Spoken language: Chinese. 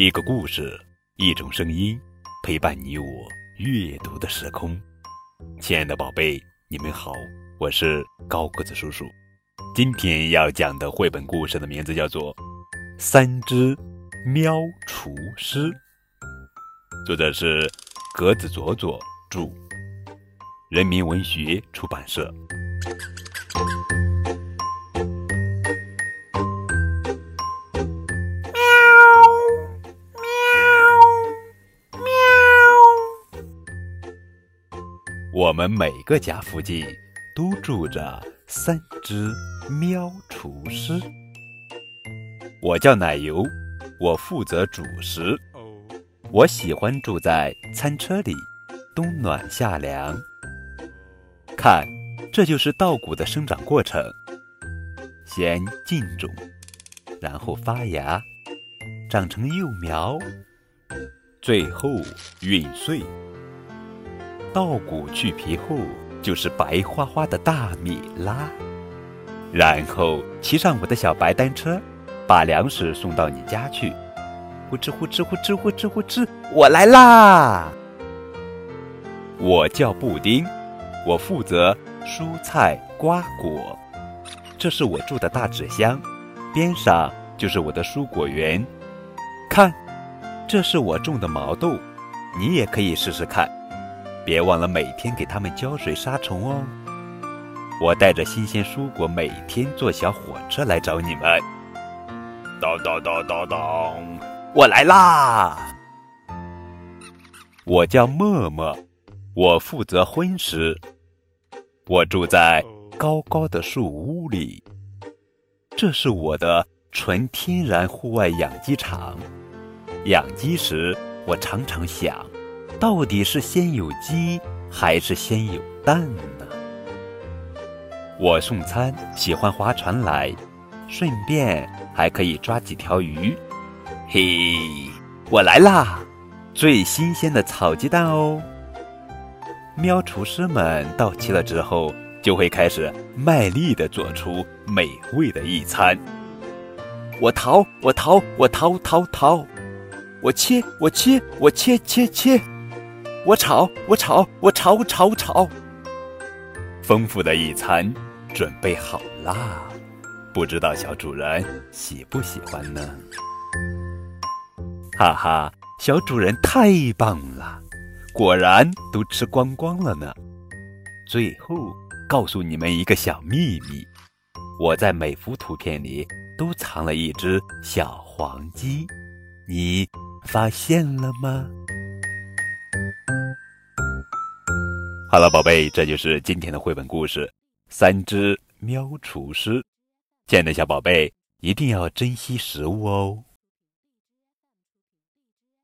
一个故事，一种声音，陪伴你我阅读的时空。亲爱的宝贝，你们好，我是高个子叔叔。今天要讲的绘本故事的名字叫做《三只喵厨师》，作者是格子佐佐著，人民文学出版社。我们每个家附近都住着三只喵厨师。我叫奶油，我负责主食。我喜欢住在餐车里，冬暖夏凉。看，这就是稻谷的生长过程：先浸种，然后发芽，长成幼苗，最后陨碎。稻谷去皮后，就是白花花的大米啦。然后骑上我的小白单车，把粮食送到你家去。呼哧呼哧呼哧呼哧呼哧，我来啦！我叫布丁，我负责蔬菜瓜果。这是我住的大纸箱，边上就是我的蔬果园。看，这是我种的毛豆，你也可以试试看。别忘了每天给它们浇水杀虫哦。我带着新鲜蔬果，每天坐小火车来找你们。当当当当当，我来啦！我叫默默，我负责荤食。我住在高高的树屋里，这是我的纯天然户外养鸡场。养鸡时，我常常想。到底是先有鸡还是先有蛋呢？我送餐喜欢划船来，顺便还可以抓几条鱼。嘿，我来啦！最新鲜的草鸡蛋哦！喵厨师们到齐了之后，就会开始卖力的做出美味的一餐。我淘，我淘，我淘淘淘！我切，我切，我切切切！我炒，我炒，我炒炒炒。丰富的一餐准备好啦，不知道小主人喜不喜欢呢？哈哈，小主人太棒了，果然都吃光光了呢。最后告诉你们一个小秘密，我在每幅图片里都藏了一只小黄鸡，你发现了吗？好了，宝贝，这就是今天的绘本故事《三只喵厨师》。亲爱的小宝贝，一定要珍惜食物哦。